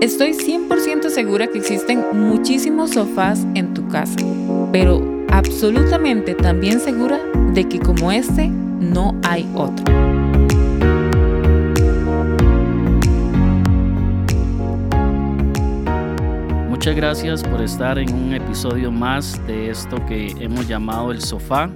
Estoy 100% segura que existen muchísimos sofás en tu casa, pero absolutamente también segura de que como este no hay otro. Muchas gracias por estar en un episodio más de esto que hemos llamado el sofá.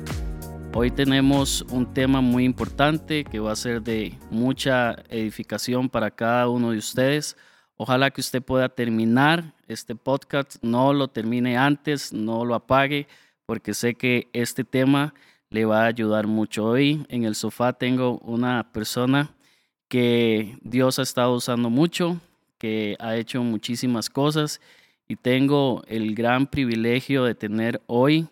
Hoy tenemos un tema muy importante que va a ser de mucha edificación para cada uno de ustedes. Ojalá que usted pueda terminar este podcast, no lo termine antes, no lo apague, porque sé que este tema le va a ayudar mucho. Hoy en el sofá tengo una persona que Dios ha estado usando mucho, que ha hecho muchísimas cosas y tengo el gran privilegio de tener hoy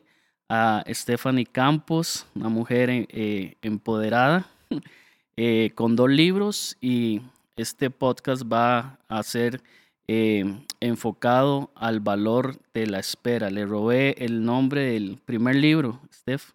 a Stephanie Campos, una mujer eh, empoderada, eh, con dos libros y este podcast va a ser eh, enfocado al valor de la espera. Le robé el nombre del primer libro, Steph.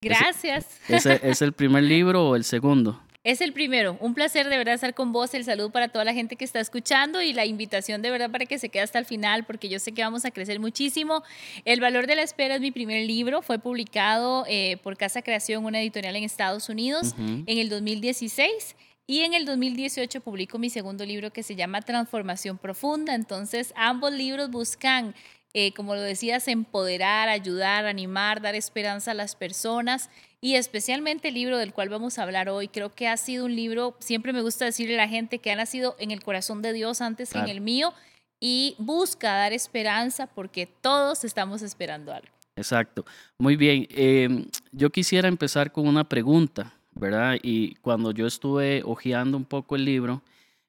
Gracias. ¿Es, el primer libro o el segundo? Es el primero. Un placer de verdad estar con vos. El saludo para toda la gente que está escuchando y la invitación de verdad para que se quede hasta el final porque yo sé que vamos a crecer muchísimo. El valor de la espera es mi primer libro. Fue publicado eh, por Casa Creación, una editorial en Estados Unidos, en el 2016. Y en el 2018 publico mi segundo libro que se llama Transformación Profunda. Entonces, ambos libros buscan eh, como lo decías, empoderar, ayudar, animar, dar esperanza a las personas y especialmente el libro del cual vamos a hablar hoy. Creo que ha sido un libro, siempre me gusta decirle a la gente que ha nacido en el corazón de Dios antes que en el mío y busca dar esperanza porque todos estamos esperando algo. Exacto. Muy bien. Em, yo quisiera empezar con una pregunta, ¿verdad? Y cuando yo estuve hojeando un poco el libro,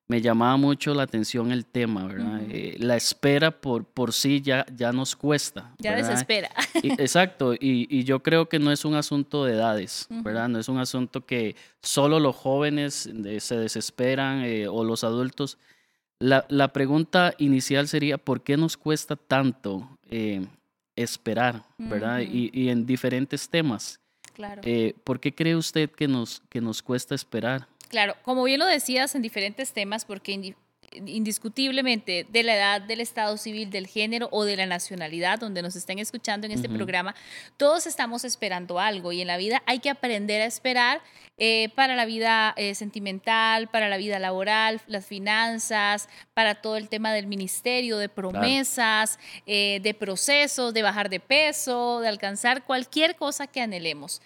me llamaba mucho la atención el tema, ¿verdad? Eh, la espera por, por sí ya, ya nos cuesta. Ya desespera. exacto, y, y, yo creo que no es un asunto de edades, ¿verdad? No es un asunto que solo los jóvenes eh, se desesperan eh, o los adultos. La, la, pregunta inicial sería, ¿por qué nos cuesta tanto esperar, ¿verdad? y, y, en diferentes temas. Claro. ¿Por qué cree usted que nos, que nos cuesta esperar? Claro, como bien lo decías en diferentes temas, porque indiscutiblemente de la edad, del estado civil, del género o de la nacionalidad, donde nos estén escuchando en este programa, todos estamos esperando algo y en la vida hay que aprender a esperar eh, para la vida eh, sentimental, para la vida laboral, las finanzas, para todo el tema del ministerio, de promesas, eh, de procesos, de bajar de peso, de alcanzar cualquier cosa que anhelemos.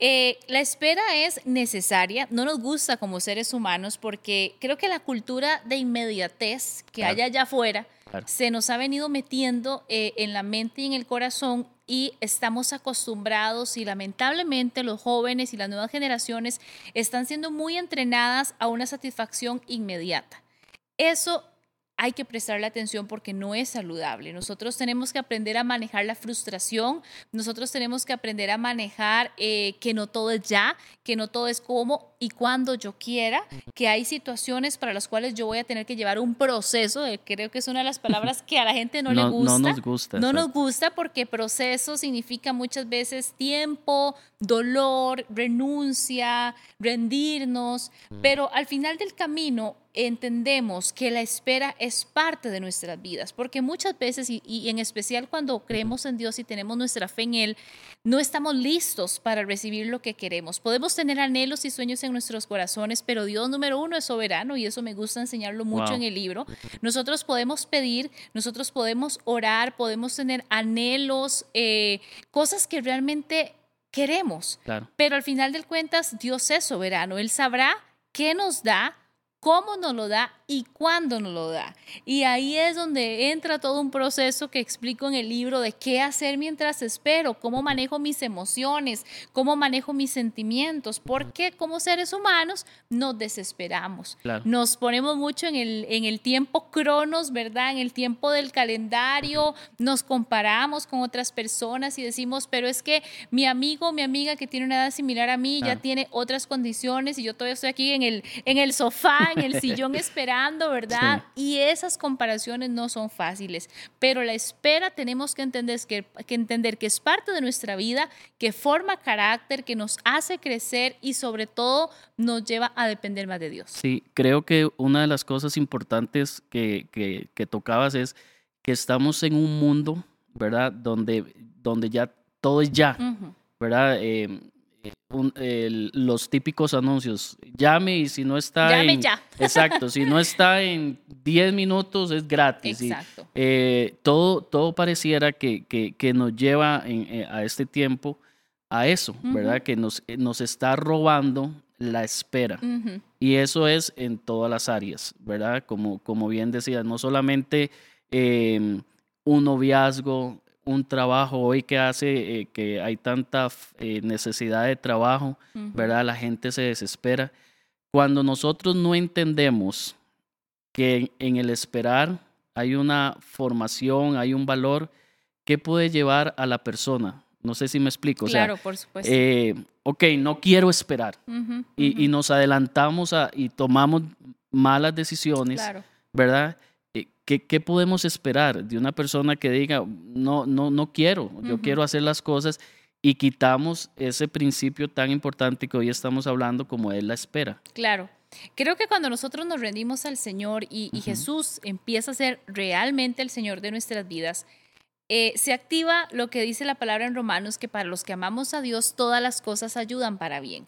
la espera es necesaria, no nos gusta como seres humanos porque creo que la cultura de inmediatez que hay allá afuera se nos ha venido metiendo en la mente y en el corazón y estamos acostumbrados y lamentablemente los jóvenes y las nuevas generaciones están siendo muy entrenadas a una satisfacción inmediata. Eso hay que prestarle atención porque no es saludable. Nosotros tenemos que aprender a manejar la frustración, nosotros tenemos que aprender a manejar eh, que no todo es ya, que no todo es como y cuando yo quiera, que hay situaciones para las cuales yo voy a tener que llevar un proceso, creo que es una de las palabras que a la gente no, le gusta. No nos gusta. No nos gusta porque proceso significa muchas veces tiempo, dolor, renuncia, rendirnos, mm. pero al final del camino entendemos que la espera es parte de nuestras vidas, porque muchas veces, y, en especial cuando creemos en Dios y tenemos nuestra fe en Él, no estamos listos para recibir lo que queremos. Podemos tener anhelos y sueños en nuestros corazones, pero Dios número uno es soberano y eso me gusta enseñarlo mucho en el libro. Nosotros podemos pedir, nosotros podemos orar, podemos tener anhelos, eh, cosas que realmente queremos. Pero al final del cuentas, Dios es soberano. Él sabrá qué nos da, cómo nos lo da y cuándo nos lo da. Y ahí es donde entra todo un proceso que explico en el libro de qué hacer mientras espero, cómo manejo mis emociones, cómo manejo mis sentimientos, porque como seres humanos nos desesperamos. Nos ponemos mucho en el, en el tiempo cronos, ¿verdad? En el tiempo del calendario, nos comparamos con otras personas y decimos, pero es que mi amigo, mi amiga que tiene una edad similar a mí ya tiene otras condiciones y yo todavía estoy aquí en el, en el sofá, en el sillón esperando ¿verdad? Y esas comparaciones no son fáciles, pero la espera tenemos que entender que, que entender que es parte de nuestra vida, que forma carácter, que nos hace crecer y sobre todo nos lleva a depender más de Dios. Sí, creo que una de las cosas importantes que, que, tocabas es que estamos en un mundo, ¿verdad? Donde, donde ya todo es ya, ¿verdad? Eh, los típicos anuncios. Llame y si no está Llame en... ya. Exacto, si no está en 10 minutos es gratis. Exacto. Eh, todo, todo pareciera que, que, nos lleva eh, a este tiempo a eso, ¿verdad? Que nos, eh, nos está robando la espera. Y eso es en todas las áreas, ¿verdad? Como, como bien decía, no solamente em, un noviazgo, un trabajo hoy que hace eh, que hay tanta eh, necesidad de trabajo, ¿verdad? La gente se desespera. Cuando nosotros no entendemos que en el esperar hay una formación, hay un valor que puede llevar a la persona. No sé si me explico. Claro, por supuesto. Eh, ok, no quiero esperar. y, nos adelantamos y tomamos malas decisiones, ¿verdad? ¿Qué, podemos esperar de una persona que diga, no, no, no quiero, yo quiero hacer las cosas y quitamos ese principio tan importante que hoy estamos hablando como es la espera? Claro. Creo que cuando nosotros nos rendimos al Señor y, y Jesús empieza a ser realmente el Señor de nuestras vidas, eh, se activa lo que dice la palabra en Romanos, que para los que amamos a Dios todas las cosas ayudan para bien.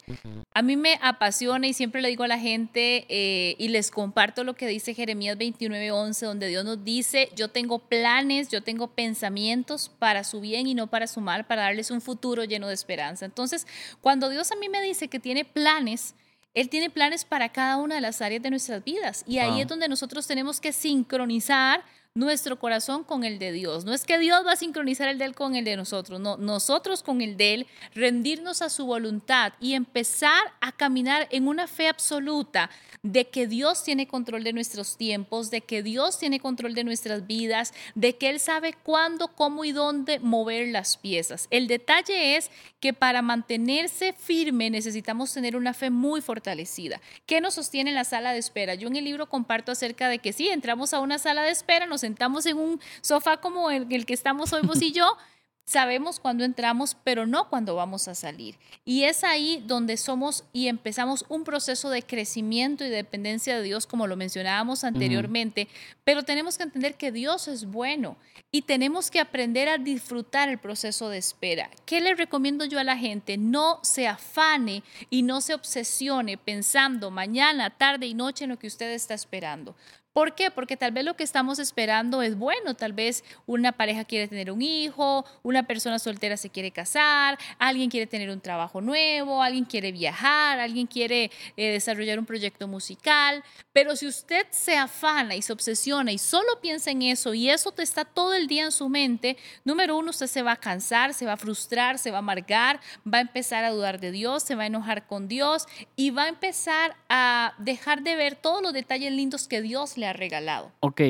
A mí me apasiona y siempre le digo a la gente eh, y les comparto lo que dice Jeremías 29:11, donde Dios nos dice, yo tengo planes, yo tengo pensamientos para su bien y no para su mal, para darles un futuro lleno de esperanza. Entonces, cuando Dios a mí me dice que tiene planes, él tiene planes para cada una de las áreas de nuestras vidas y ahí es donde nosotros tenemos que sincronizar nuestro corazón con el de Dios. No es que Dios va a sincronizar el de Él con el de nosotros, no, nosotros con el de Él, rendirnos a su voluntad y empezar a caminar en una fe absoluta de que Dios tiene control de nuestros tiempos, de que Dios tiene control de nuestras vidas, de que Él sabe cuándo, cómo y dónde mover las piezas. El detalle es que para mantenerse firme necesitamos tener una fe muy fortalecida. ¿Qué nos sostiene en la sala de espera? Yo en el libro comparto acerca de que si entramos a una sala de espera, nos sentamos en un sofá como el, el que estamos hoy vos y yo, Sabemos cuándo entramos, pero no cuándo vamos a salir. Y es ahí donde somos y empezamos un proceso de crecimiento y dependencia de Dios, como lo mencionábamos anteriormente. Pero tenemos que entender que Dios es bueno y tenemos que aprender a disfrutar el proceso de espera. ¿Qué le recomiendo yo a la gente? No se afane y no se obsesione pensando mañana, tarde y noche en lo que usted está esperando. ¿Por qué? Porque tal vez lo que estamos esperando es bueno, tal vez una pareja quiere tener un hijo, una persona soltera se quiere casar, alguien quiere tener un trabajo nuevo, alguien quiere viajar, alguien quiere eh, desarrollar un proyecto musical, pero si usted se afana y se obsesiona y solo piensa en eso y eso te está todo el día en su mente, número uno, usted se va a cansar, se va a frustrar, se va a amargar, va a empezar a dudar de Dios, se va a enojar con Dios y va a empezar a dejar de ver todos los detalles lindos que Dios le ha regalado. Ok,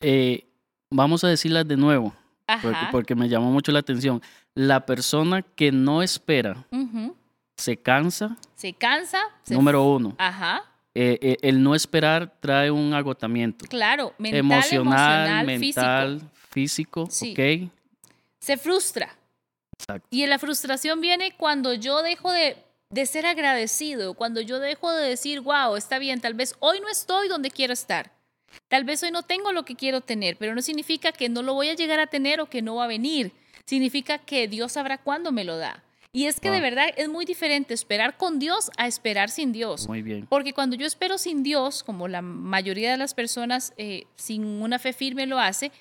eh, vamos a decirlas de nuevo, porque, me llamó mucho la atención. La persona que no espera se cansa. Se cansa. número uno. Ajá. Eh, eh, el no esperar trae un agotamiento. Claro, mental, emocional, mental, físico, ok. Se frustra. Exacto. Y la frustración viene cuando yo dejo de de ser agradecido, cuando yo dejo de decir, wow, está bien, tal vez hoy no estoy donde quiero estar, Tal vez hoy no tengo lo que quiero tener, pero no significa que no lo voy a llegar a tener o que no va a venir. Significa que Dios sabrá cuándo me lo da. Y es que de verdad es muy diferente esperar con Dios a esperar sin Dios. Muy bien. Porque cuando yo espero sin Dios, como la mayoría de las personas eh, sin una fe firme lo hace,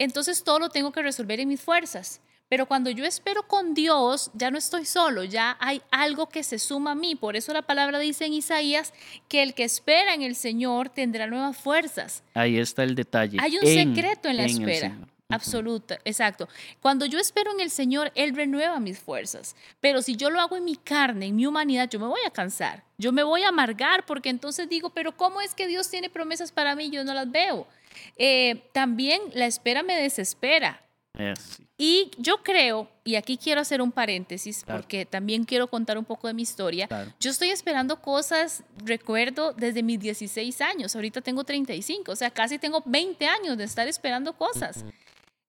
entonces todo lo tengo que resolver en mis fuerzas. Pero cuando yo espero con Dios, ya no estoy solo, ya hay algo que se suma a mí. Por eso la palabra dice en Isaías que el que espera en el Señor tendrá nuevas fuerzas. Ahí está el detalle. Hay un secreto en la espera. Absoluta, exacto. Cuando yo espero en el Señor, Él renueva mis fuerzas. Pero si yo lo hago en mi carne, en mi humanidad, yo me voy a cansar. Yo me voy a amargar porque entonces digo, pero ¿cómo es que Dios tiene promesas para mí? Yo no las veo. Eh, también la espera me desespera Y yo creo, y aquí quiero hacer un paréntesis, porque también quiero contar un poco de mi historia. Yo estoy esperando cosas, recuerdo, desde mis 16 años. Ahorita tengo 35, o sea, casi tengo 20 años de estar esperando cosas.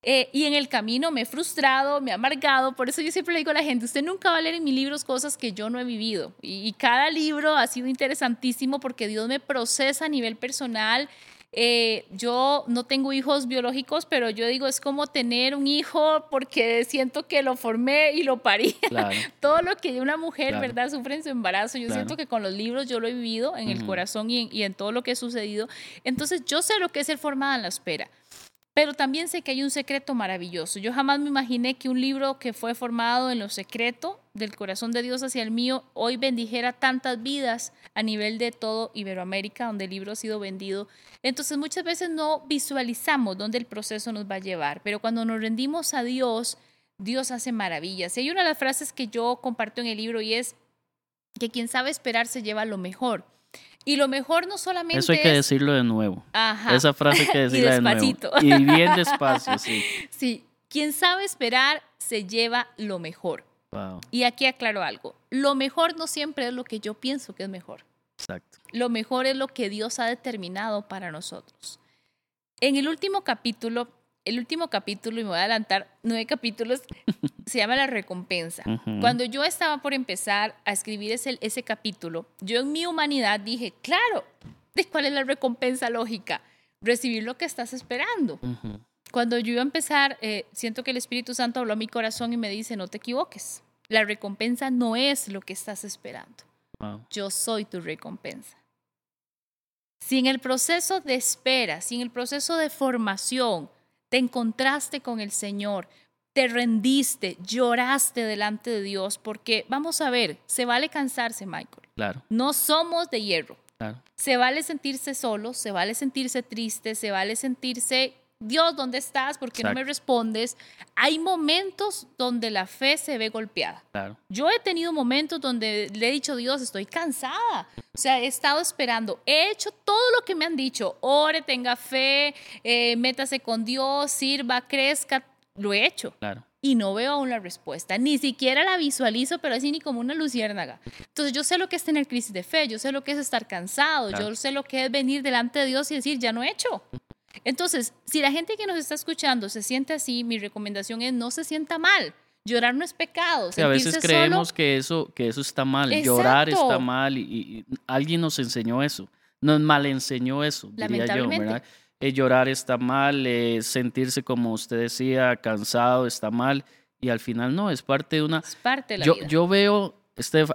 Eh, y en el camino me he frustrado, me he amargado. Por eso yo siempre le digo a la gente, usted nunca va a leer en mis libros cosas que yo no he vivido. Y, y cada libro ha sido interesantísimo porque Dios me procesa a nivel personal eh, yo no tengo hijos biológicos, pero yo digo, es como tener un hijo porque siento que lo formé y lo parí. Todo lo que una mujer, ¿verdad?, sufre en su embarazo. Yo siento que con los libros yo lo he vivido en el corazón y en, y en todo lo que ha sucedido. Entonces, yo sé lo que es ser formada en la espera. Pero también sé que hay un secreto maravilloso. Yo jamás me imaginé que un libro que fue formado en lo secreto del corazón de Dios hacia el mío hoy bendijera tantas vidas a nivel de todo Iberoamérica, donde el libro ha sido vendido. Entonces muchas veces no visualizamos dónde el proceso nos va a llevar, pero cuando nos rendimos a Dios, Dios hace maravillas. Y hay una de las frases que yo comparto en el libro y es que quien sabe esperar se lleva lo mejor. Y lo mejor no solamente Eso hay que decirlo de nuevo. Ajá. Esa frase hay que decirla de nuevo. Y bien despacio, sí. Sí, quien sabe esperar se lleva lo mejor. Wow. Y aquí aclaro algo. Lo mejor no siempre es lo que yo pienso que es mejor. Exacto. Lo mejor es lo que Dios ha determinado para nosotros. En el último capítulo el último capítulo, y me voy a adelantar nueve capítulos, se llama La recompensa. Cuando yo estaba por empezar a escribir ese, ese capítulo, yo en mi humanidad dije, claro, ¿de cuál es la recompensa lógica? Recibir lo que estás esperando. Cuando yo iba a empezar, eh, siento que el Espíritu Santo habló a mi corazón y me dice, no te equivoques. La recompensa no es lo que estás esperando. Yo soy tu recompensa. Si en el proceso de espera, si en el proceso de formación, te encontraste con el Señor, te rendiste, lloraste delante de Dios, porque vamos a ver, se vale cansarse, Michael. Claro. No somos de hierro. Claro. Se vale sentirse solo, se vale sentirse triste, se vale sentirse Dios, ¿dónde estás? ¿Por qué no me respondes? Hay momentos donde la fe se ve golpeada. Claro. Yo he tenido momentos donde le he dicho, Dios, estoy cansada. O sea, he estado esperando. He hecho todo lo que me han dicho. Ore, tenga fe, eh, métase con Dios, sirva, crezca. Lo he hecho. Claro. Y no veo aún la respuesta. Ni siquiera la visualizo, pero así ni como una luciérnaga. Entonces yo sé lo que es tener crisis de fe, yo sé lo que es estar cansado, yo sé lo que es venir delante de Dios y decir, ya no he hecho. Entonces, si la gente que nos está escuchando se siente así, mi recomendación es no se sienta mal. Llorar no es pecado. a veces creemos que, eso, que eso está mal. Llorar está mal y, alguien nos enseñó eso. Nos mal enseñó eso, diría yo. ¿verdad? Eh, llorar está mal, eh, sentirse como usted decía, cansado está mal. Y al final no, es parte de una... Es parte de la yo, vida. Yo veo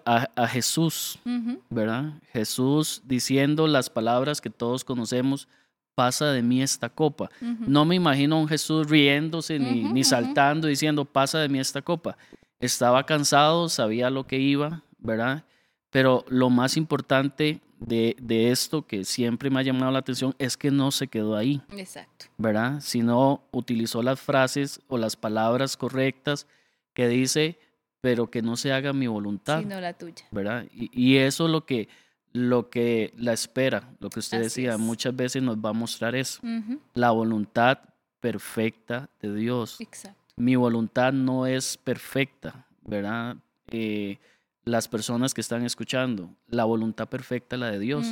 a, Jesús, ¿verdad? Jesús diciendo las palabras que todos conocemos pasa de mí esta copa. No me imagino a un Jesús riéndose ni, ni saltando diciendo, pasa de mí esta copa. Estaba cansado, sabía lo que iba, ¿verdad? Pero lo más importante de, de, esto que siempre me ha llamado la atención es que no se quedó ahí. Exacto. ¿Verdad? Sino utilizó las frases o las palabras correctas que dice, pero que no se haga mi voluntad. Sino la tuya. ¿Verdad? Y, y eso es lo que lo que la espera, lo que usted decía, muchas veces nos va a mostrar eso, la voluntad perfecta de Dios. Exacto. Mi voluntad no es perfecta, ¿verdad? Eh, las personas que están escuchando, la voluntad perfecta la de Dios.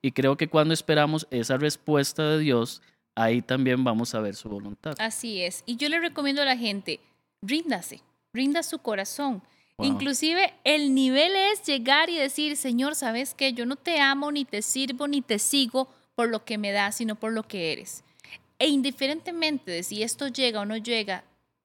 Y creo que cuando esperamos esa respuesta de Dios, ahí también vamos a ver su voluntad. Así es. Y yo le recomiendo a la gente, ríndase, rinda su corazón. Inclusive el nivel es llegar y decir, Señor, ¿sabes qué? Yo no te amo, ni te sirvo, ni te sigo por lo que me das, sino por lo que eres. E indiferentemente de si esto llega o no llega,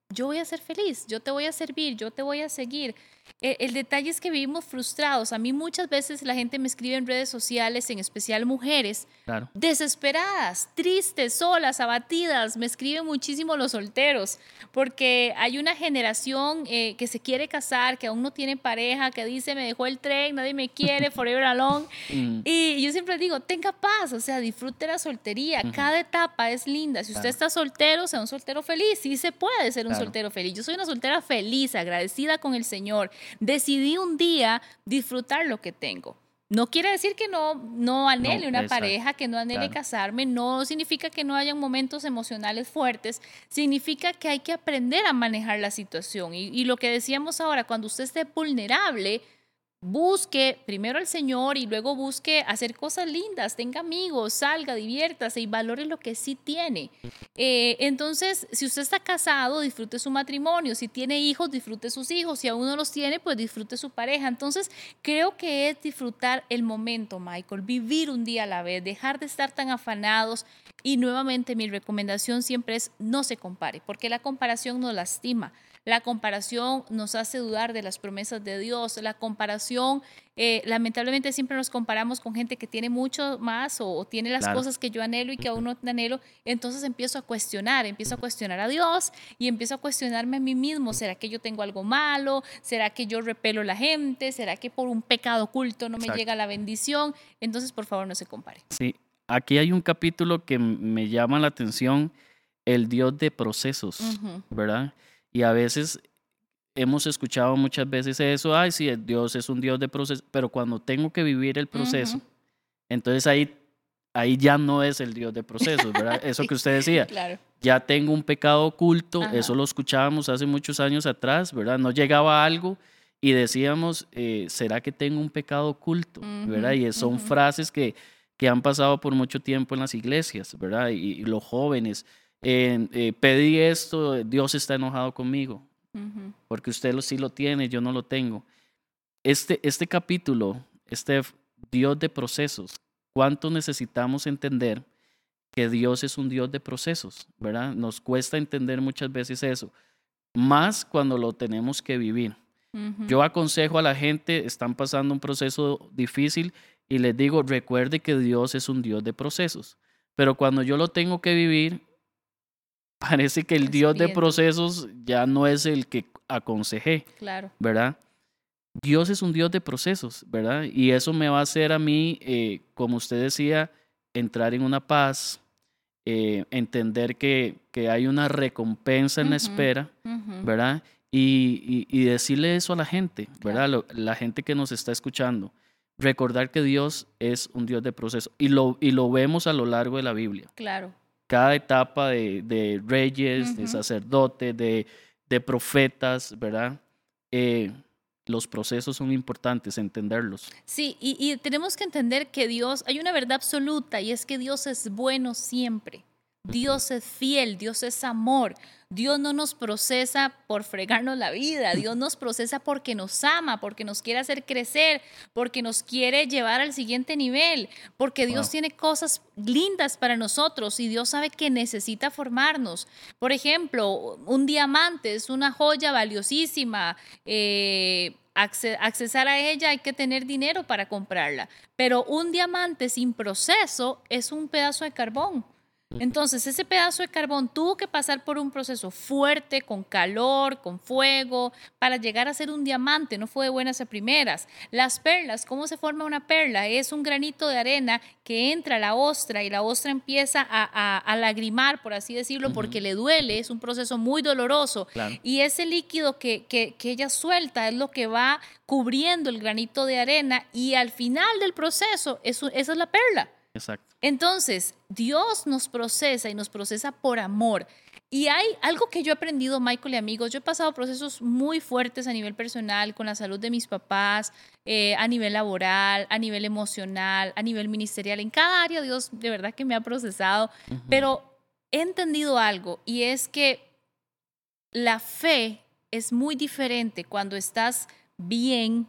yo voy a ser feliz, yo te voy a servir, yo te voy a seguir. E, el, detalle es que vivimos frustrados. A mí muchas veces la gente me escribe en redes sociales, en especial mujeres, desesperadas, tristes, solas, abatidas. Me escriben muchísimo los solteros, porque hay una generación eh, que se quiere casar, que aún no tiene pareja, que dice, me dejó el tren, nadie me quiere, forever alone. Mm. Y yo siempre digo, tenga paz, o sea, disfrute la soltería. Cada etapa es linda. Si usted está soltero, sea un soltero feliz. Sí se puede ser un soltero feliz. Yo soy una soltera feliz, agradecida con el Señor decidí un día disfrutar lo que tengo. No quiere decir que no, no anhele una pareja, que no anhele casarme, no significa que no hayan momentos emocionales fuertes, significa que hay que aprender a manejar la situación. Y, y lo que decíamos ahora, cuando usted esté vulnerable, busque primero al Señor y luego busque hacer cosas lindas, tenga amigos, salga, diviértase y valore lo que sí tiene. Eh, entonces, si usted está casado, disfrute su matrimonio, si tiene hijos, disfrute sus hijos, si aún no los tiene, pues disfrute su pareja. Entonces, creo que es disfrutar el momento, Michael, vivir un día a la vez, dejar de estar tan afanados y nuevamente mi recomendación siempre es no se compare, porque la comparación nos lastima. La comparación nos hace dudar de las promesas de Dios. La comparación, eh, lamentablemente siempre nos comparamos con gente que tiene mucho más o, tiene las cosas que yo anhelo y que aún no anhelo. Entonces empiezo a cuestionar, empiezo a cuestionar a Dios y empiezo a cuestionarme a mí mismo. ¿Será que yo tengo algo malo? ¿Será que yo repelo a la gente? ¿Será que por un pecado oculto no me llega la bendición? Entonces, por favor, no se compare. Sí, aquí hay un capítulo que me llama la atención, el Dios de procesos, ¿verdad? Y a veces hemos escuchado muchas veces eso, ay, sí, Dios es un Dios de proceso, pero cuando tengo que vivir el proceso, entonces ahí, ahí ya no es el Dios de procesos, ¿verdad? Eso que usted decía. Claro. Ya tengo un pecado oculto, eso lo escuchábamos hace muchos años atrás, ¿verdad? No llegaba algo y decíamos, eh, ¿será que tengo un pecado oculto? ¿verdad? Y son frases que, que han pasado por mucho tiempo en las iglesias, ¿verdad? y los jóvenes eh, pedí esto, Dios está enojado conmigo, porque usted lo, sí lo tiene, yo no lo tengo. Este, este capítulo, este Dios de procesos, ¿cuánto necesitamos entender que Dios es un Dios de procesos? ¿Verdad? Nos cuesta entender muchas veces eso, más cuando lo tenemos que vivir. Yo aconsejo a la gente, están pasando un proceso difícil y les digo, recuerde que Dios es un Dios de procesos. Pero cuando yo lo tengo que vivir, parece que el Dios de procesos ya no es el que aconsejé. Claro. ¿Verdad? Dios es un Dios de procesos, ¿verdad? Y eso me va a hacer a mí, eh, como usted decía, entrar en una paz, eh, entender que, que, hay una recompensa en la espera, ¿verdad? Y, y, decirle eso a la gente, ¿verdad? la gente que nos está escuchando. Recordar que Dios es un Dios de procesos. Y lo, y lo vemos a lo largo de la Biblia. Claro cada etapa de, reyes, de sacerdotes, de, profetas, ¿verdad? Eh, los procesos son importantes, entenderlos. Sí, y, y, tenemos que entender que Dios, hay una verdad absoluta y es que Dios es bueno siempre. Dios es fiel, Dios es amor. Dios no nos procesa por fregarnos la vida, Dios nos procesa porque nos ama, porque nos quiere hacer crecer, porque nos quiere llevar al siguiente nivel, porque Dios tiene cosas lindas para nosotros y Dios sabe que necesita formarnos. Por ejemplo, un diamante es una joya valiosísima. Eh, accesar a ella hay que tener dinero para comprarla, pero un diamante sin proceso es un pedazo de carbón. Entonces, ese pedazo de carbón tuvo que pasar por un proceso fuerte, con calor, con fuego, para llegar a ser un diamante. No fue de buenas a primeras. Las perlas, ¿cómo se forma una perla? Es un granito de arena que entra a la ostra y la ostra empieza a, lagrimar, por así decirlo, porque le duele. Es un proceso muy doloroso. Y ese líquido que, que, ella suelta es lo que va cubriendo el granito de arena y al final del proceso, eso, esa es la perla. Exacto. Entonces, Dios nos procesa y nos procesa por amor. Y hay algo que yo he aprendido, Michael y amigos, yo he pasado procesos muy fuertes a nivel personal, con la salud de mis papás, eh, a nivel laboral, a nivel emocional, a nivel ministerial. En cada área Dios de verdad que me ha procesado, pero he entendido algo y es que la fe es muy diferente cuando estás bien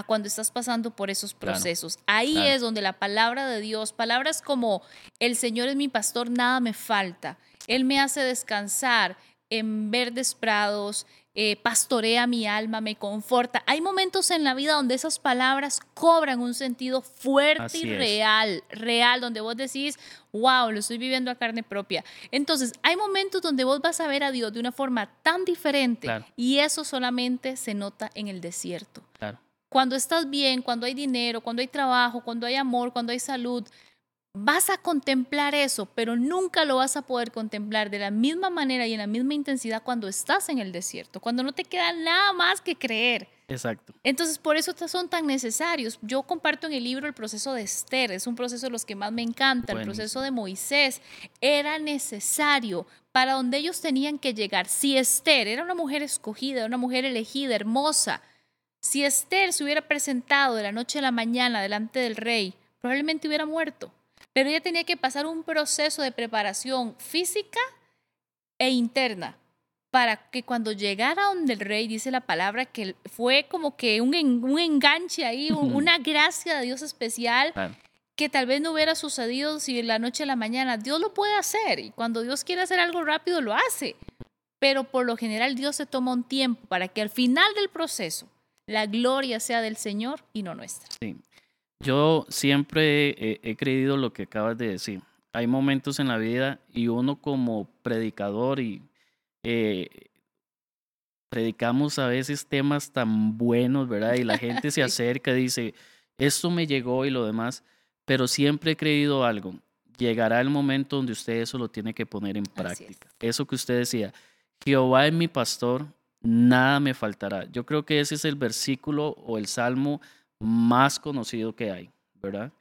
a cuando estás pasando por esos procesos. Ahí es donde la palabra de Dios, palabras como el Señor es mi pastor, nada me falta. Él me hace descansar en verdes prados, eh, pastorea mi alma, me conforta. Hay momentos en la vida donde esas palabras cobran un sentido fuerte y real, real, donde vos decís, wow, lo estoy viviendo a carne propia. Entonces, hay momentos donde vos vas a ver a Dios de una forma tan diferente y eso solamente se nota en el desierto. Cuando estás bien, cuando hay dinero, cuando hay trabajo, cuando hay amor, cuando hay salud, vas a contemplar eso, pero nunca lo vas a poder contemplar de la misma manera y en la misma intensidad cuando estás en el desierto, cuando no te queda nada más que creer. Exacto. Entonces, por eso son tan necesarios. Yo comparto en el libro el proceso de Esther, es un proceso de los que más me encanta, el proceso de Moisés. Era necesario para donde ellos tenían que llegar. Si Esther era una mujer escogida, una mujer elegida, hermosa, si Esther se hubiera presentado de la noche a la mañana delante del rey, probablemente hubiera muerto. Pero ella tenía que pasar un proceso de preparación física e interna para que cuando llegara donde el rey, dice la palabra, que fue como que un, un enganche ahí, una gracia de Dios especial. que tal vez no hubiera sucedido si de la noche a la mañana. Dios lo puede hacer y cuando Dios quiere hacer algo rápido lo hace. Pero por lo general Dios se toma un tiempo para que al final del proceso la gloria sea del Señor y no nuestra. Sí. Yo siempre he, creído lo que acabas de decir. Hay momentos en la vida y uno como predicador y eh, predicamos a veces temas tan buenos, ¿verdad? Y la gente se acerca y dice, esto me llegó y lo demás, pero siempre he creído algo. Llegará el momento donde usted eso lo tiene que poner en práctica. Eso que usted decía, Jehová es mi pastor, nada me faltará. Yo creo que ese es el versículo o el salmo más conocido que hay, ¿verdad?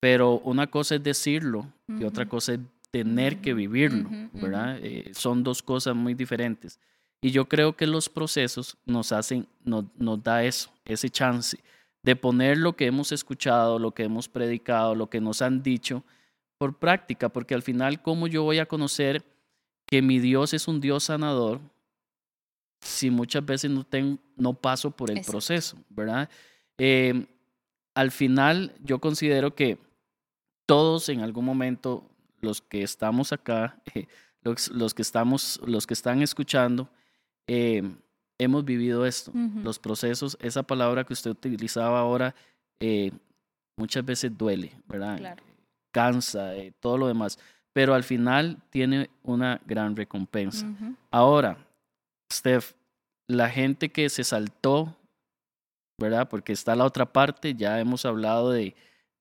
Pero una cosa es decirlo y otra cosa es tener que vivirlo, ¿verdad? Eh, son dos cosas muy diferentes. Y yo creo que los procesos nos hacen, nos, nos da eso, ese chance de poner lo que hemos escuchado, lo que hemos predicado, lo que nos han dicho por práctica, porque al final, ¿cómo yo voy a conocer que mi Dios es un Dios sanador si muchas veces no, tengo, no paso por el proceso, ¿verdad? Eh, al final, yo considero que todos en algún momento, los que estamos acá, los, que, estamos, los que están escuchando, eh, hemos vivido esto, los procesos, esa palabra que usted utilizaba ahora, eh, muchas veces duele, ¿verdad? Cansa, todo lo demás, pero al final tiene una gran recompensa. Ahora, Steph, la gente que se saltó, ¿verdad? Porque está la otra parte, ya hemos hablado de,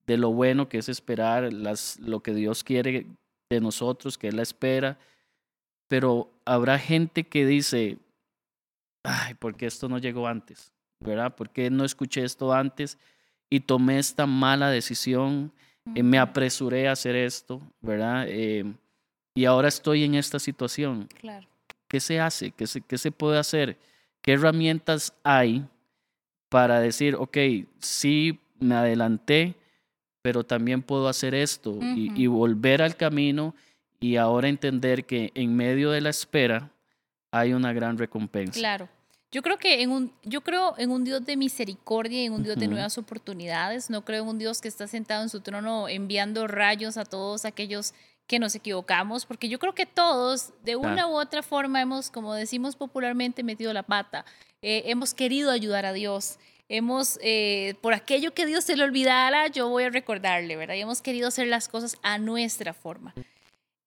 de lo bueno que es esperar, las, lo que Dios quiere de nosotros, que es la espera, pero habrá gente que dice, ay, ¿por qué esto no llegó antes? ¿Verdad? ¿Por qué no escuché esto antes y tomé esta mala decisión? Eh, me apresuré a hacer esto, ¿verdad? Eh, y ahora estoy en esta situación. Claro. ¿Qué se hace? ¿Qué se, qué se puede hacer? ¿Qué herramientas hay para decir, ok, sí, me adelanté, pero también puedo hacer esto y, volver al camino y ahora entender que en medio de la espera hay una gran recompensa? Claro. Yo creo que en un, yo creo en un Dios de misericordia y en un Dios de nuevas oportunidades. No creo en un Dios que está sentado en su trono enviando rayos a todos aquellos que nos equivocamos, porque yo creo que todos, de una u otra forma, hemos, como decimos popularmente, metido la pata. Eh, hemos querido ayudar a Dios. Hemos, eh, por aquello que Dios se le olvidara, yo voy a recordarle, ¿verdad? Y hemos querido hacer las cosas a nuestra forma.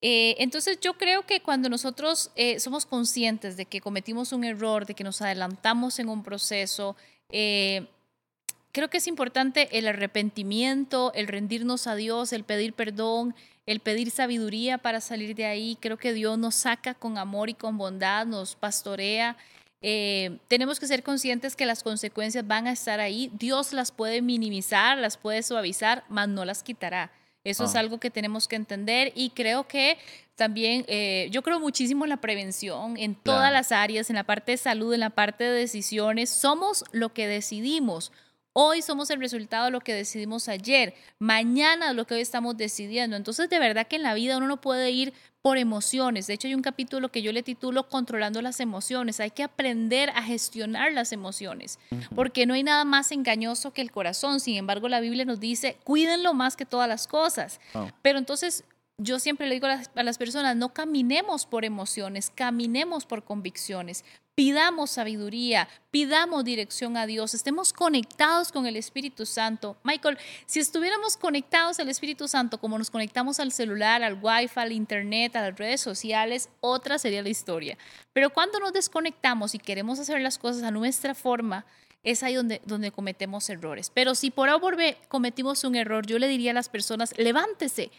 Eh, entonces yo creo que cuando nosotros somos conscientes de que cometimos un error, de que nos adelantamos en un proceso, creo que es importante el arrepentimiento, el rendirnos a Dios, el pedir perdón, el pedir sabiduría para salir de ahí. Creo que Dios nos saca con amor y con bondad, nos pastorea. Eh, tenemos que ser conscientes que las consecuencias van a estar ahí. Dios las puede minimizar, las puede suavizar, mas no las quitará. Eso es ah. algo que tenemos que entender y creo que también, eh, yo creo muchísimo en la prevención, en todas las áreas, en la parte de salud, en la parte de decisiones. Somos lo que decidimos. Hoy somos el resultado de lo que decidimos ayer, mañana lo que hoy estamos decidiendo. Entonces, de verdad que en la vida uno no puede ir por emociones. De hecho, hay un capítulo que yo le titulo Controlando las emociones. Hay que aprender a gestionar las emociones, porque no hay nada más engañoso que el corazón. Sin embargo, la Biblia nos dice, cuídenlo más que todas las cosas. Pero entonces, yo siempre le digo a las, a las, personas, no caminemos por emociones, caminemos por convicciones. Pidamos sabiduría, pidamos dirección a Dios, estemos conectados con el Espíritu Santo. Michael, si estuviéramos conectados al Espíritu Santo como nos conectamos al celular, al Wi-Fi, al Internet, a las redes sociales, otra sería la historia. Pero cuando nos desconectamos y queremos hacer las cosas a nuestra forma, es ahí donde, donde cometemos errores. Pero si por ahora cometimos un error, yo le diría a las personas, levántese,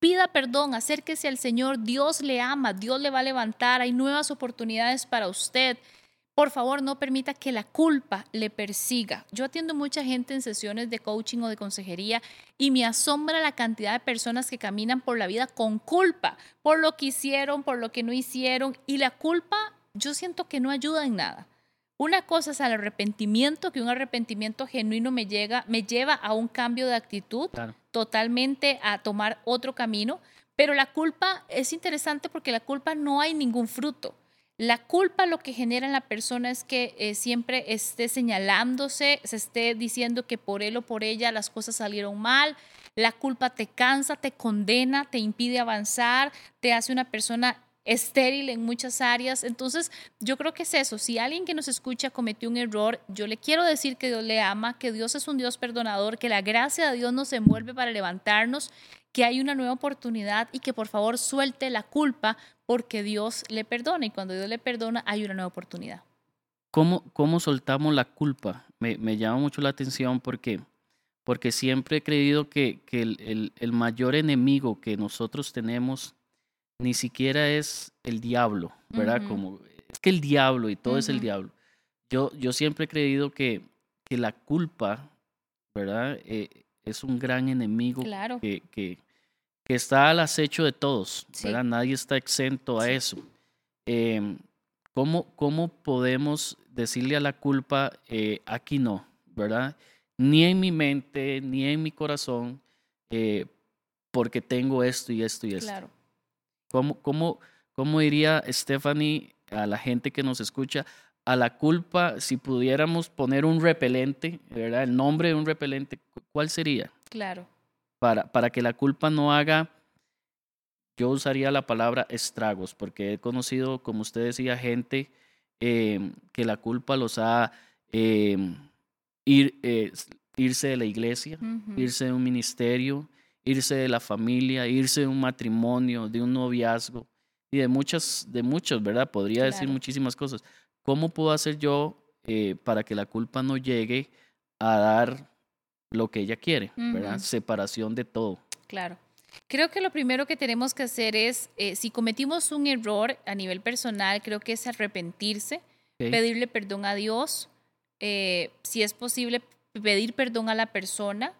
Pida perdón, acérquese al Señor, Dios le ama, Dios le va a levantar, hay nuevas oportunidades para usted. por favor no permita que la culpa le persiga. Yo atiendo mucha gente en sesiones de coaching o de consejería y me asombra la cantidad de personas que caminan por la vida con culpa, por lo que hicieron, por lo que no hicieron. Y la culpa yo siento que no ayuda en nada. Una cosa es el arrepentimiento, que un arrepentimiento genuino me, llega, me lleva a un cambio de actitud, totalmente a tomar otro camino, pero la culpa es interesante porque la culpa no hay ningún fruto. La culpa lo que genera en la persona es que eh, siempre esté señalándose, se esté diciendo que por él o por ella las cosas salieron mal. La culpa te cansa, te condena, te impide avanzar, te hace una persona estéril en muchas áreas. Entonces, yo creo que es eso. Si alguien que nos escucha cometió un error, yo le quiero decir que Dios le ama, que Dios es un Dios perdonador, que la gracia de Dios nos envuelve para levantarnos, que hay una nueva oportunidad y que por favor suelte la culpa porque Dios le perdona y cuando Dios le perdona hay una nueva oportunidad. ¿Cómo, cómo soltamos la culpa? Me, me llama mucho la atención porque, porque siempre he creído que, que el, el, mayor enemigo que nosotros tenemos ni siquiera es el diablo, ¿verdad? Como es que el diablo y todo es el diablo. Yo, yo siempre he creído que, que la culpa, ¿verdad? Eh, es un gran enemigo claro. que, que, que está al acecho de todos, ¿verdad? Nadie está exento a eso. Em, ¿cómo, ¿cómo, podemos decirle a la culpa, eh, aquí no, ¿verdad? Ni en mi mente, ni en mi corazón, eh, porque tengo esto y esto y esto. Claro. ¿Cómo, cómo, cómo diría Stephanie a la gente que nos escucha? A la culpa, si pudiéramos poner un repelente, ¿verdad? El nombre de un repelente, ¿cuál sería? Claro para, para que la culpa no haga, yo usaría la palabra estragos, porque he conocido, como usted decía, gente em, que la culpa los ha em, ir, eh, irse de la iglesia, irse de un ministerio, irse de la familia, irse de un matrimonio, de un noviazgo y de muchas, de muchos, ¿verdad? Podría decir muchísimas cosas. ¿Cómo puedo hacer yo eh, para que la culpa no llegue a dar lo que ella quiere, ¿verdad? Separación de todo. Claro. Creo que lo primero que tenemos que hacer es, eh, si cometimos un error a nivel personal, creo que es arrepentirse, pedirle perdón a Dios, eh, si es posible, pedir perdón a la persona.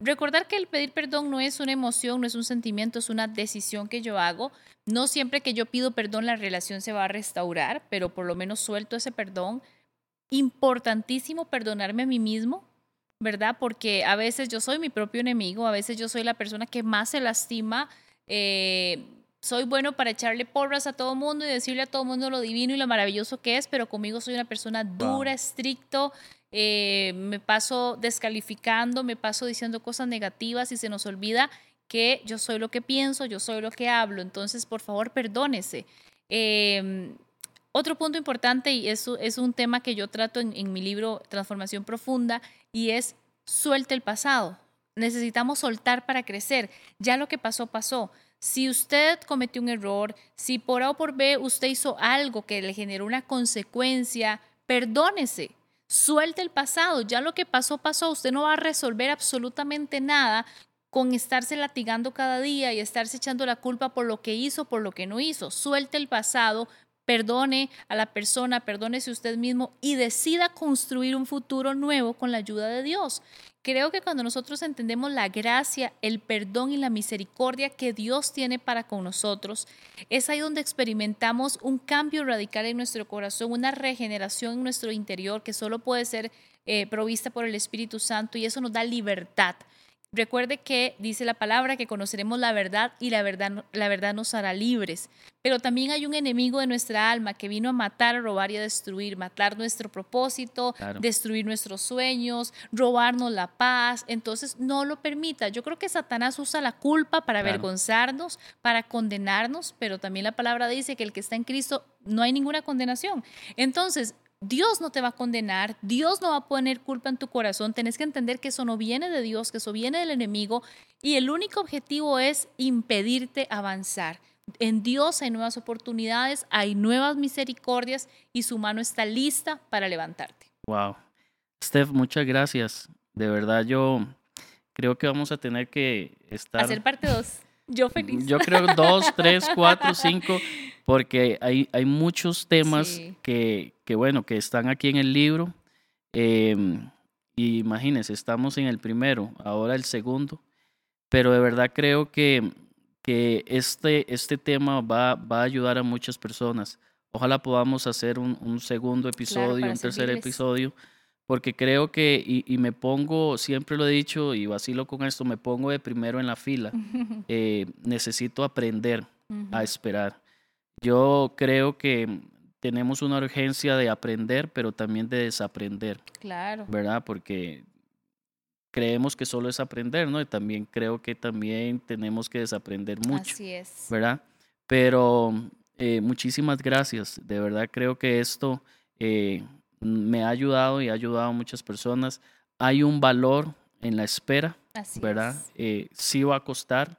Recordar que el pedir perdón no es una emoción, no es un sentimiento, es una decisión que yo hago. No siempre que yo pido perdón la relación se va a restaurar, pero por lo menos suelto ese perdón. Importantísimo perdonarme a mí mismo, ¿verdad? Porque a veces yo soy mi propio enemigo, a veces yo soy la persona que más se lastima. Eh, soy bueno para echarle porras a todo mundo y decirle a todo mundo lo divino y lo maravilloso que es, pero conmigo soy una persona dura, estricto, eh, me paso descalificando, me paso diciendo cosas negativas y se nos olvida que yo soy lo que pienso, yo soy lo que hablo, entonces por favor perdónese. Em, otro punto importante, y eso es un tema que yo trato en, en mi libro Transformación Profunda, y es suelte el pasado. Necesitamos soltar para crecer. Ya lo que pasó, pasó. Si usted cometió un error, si por A o por B usted hizo algo que le generó una consecuencia, perdónese. Suelte el pasado. Ya lo que pasó, pasó. Usted no va a resolver absolutamente nada con estarse latigando cada día y estarse echando la culpa por lo que hizo, por lo que no hizo. Suelte el pasado, perdone a la persona, perdónese usted mismo y decida construir un futuro nuevo con la ayuda de Dios. Creo que cuando nosotros entendemos la gracia, el perdón y la misericordia que Dios tiene para con nosotros, es ahí donde experimentamos un cambio radical en nuestro corazón, una regeneración en nuestro interior que solo puede ser eh, provista por el Espíritu Santo y eso nos da libertad. Recuerde que dice la palabra que conoceremos la verdad y la verdad, la verdad nos hará libres. Pero también hay un enemigo de nuestra alma que vino a matar, a robar y a destruir, matar nuestro propósito, destruir nuestros sueños, robarnos la paz. Entonces no lo permita. Yo creo que Satanás usa la culpa para avergonzarnos, para condenarnos, pero también la palabra dice que el que está en Cristo no hay ninguna condenación. Entonces, Dios no te va a condenar, Dios no va a poner culpa en tu corazón, tenés que entender que eso no viene de Dios, que eso viene del enemigo y el único objetivo es impedirte avanzar. En Dios hay nuevas oportunidades, hay nuevas misericordias y su mano está lista para levantarte. Wow. Steph, muchas gracias. De verdad yo creo que vamos a tener que estar... Hacer parte dos. Yo feliz. Yo creo dos, tres, cuatro, cinco, porque hay, hay muchos temas que, que bueno, que están aquí en el libro. Em, y imagínense, estamos en el primero, ahora el segundo, pero de verdad creo que, que este, este tema va, va a ayudar a muchas personas. Ojalá podamos hacer un, un segundo episodio, un tercer episodio, porque creo que, y, y, me pongo, siempre lo he dicho y vacilo con esto, me pongo de primero en la fila. Eh, necesito aprender a esperar. Yo creo que tenemos una urgencia de aprender, pero también de desaprender. Claro. ¿Verdad? Porque creemos que solo es aprender, ¿no? Y también creo que también tenemos que desaprender mucho. Así es. ¿Verdad? Pero eh, muchísimas gracias. De verdad creo que esto eh, me ha ayudado y ha ayudado a muchas personas. Hay un valor en la espera, Así ¿verdad? Es. Eh, sí va a costar.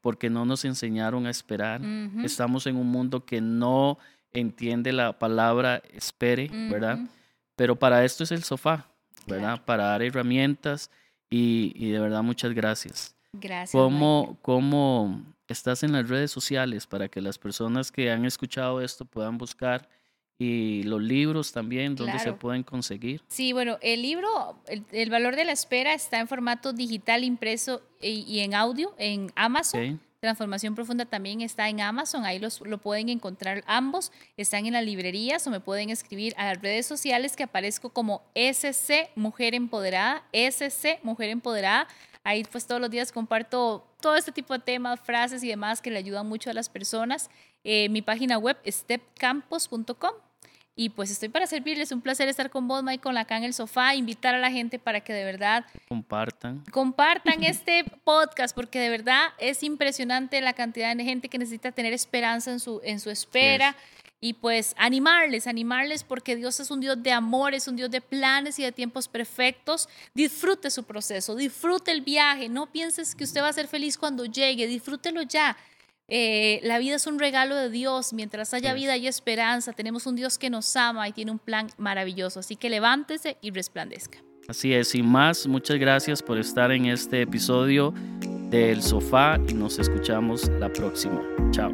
porque no nos enseñaron a esperar. Uh -huh. Estamos en un mundo que no entiende la palabra espere, uh -huh. ¿verdad? Pero para esto es el sofá, ¿verdad? Claro. Para dar herramientas y, y, de verdad muchas gracias. Gracias. ¿Cómo, ¿Cómo estás en las redes sociales para que las personas que han escuchado esto puedan buscar? Y los libros también, ¿dónde claro. se pueden conseguir? Sí, bueno, el libro, el, el, valor de la espera está en formato digital, impreso y, y en audio en Amazon. Okay. Transformación Profunda también está en Amazon, ahí los, lo pueden encontrar ambos, están en las librerías o me pueden escribir a las redes sociales que aparezco como SC Mujer Empoderada, SC Mujer Empoderada. Ahí pues todos los días comparto todo este tipo de temas, frases y demás que le ayudan mucho a las personas. Eh, mi página web es stepcampos.com y pues estoy para servirles. Un placer estar con vos, Michael, acá en el sofá. Invitar a la gente para que de verdad compartan. Compartan este podcast porque de verdad es impresionante la cantidad de gente que necesita tener esperanza en su, en su espera. Yes. Y pues animarles, animarles porque Dios es un Dios de amor, es un Dios de planes y de tiempos perfectos. Disfrute su proceso, disfrute el viaje. No pienses que usted va a ser feliz cuando llegue, disfrútelo ya. Eh, la vida es un regalo de Dios. Mientras haya vida y esperanza, tenemos un Dios que nos ama y tiene un plan maravilloso. Así que levántese y resplandezca. Así es, sin más, muchas gracias por estar en este episodio del sofá y nos escuchamos la próxima. Chao.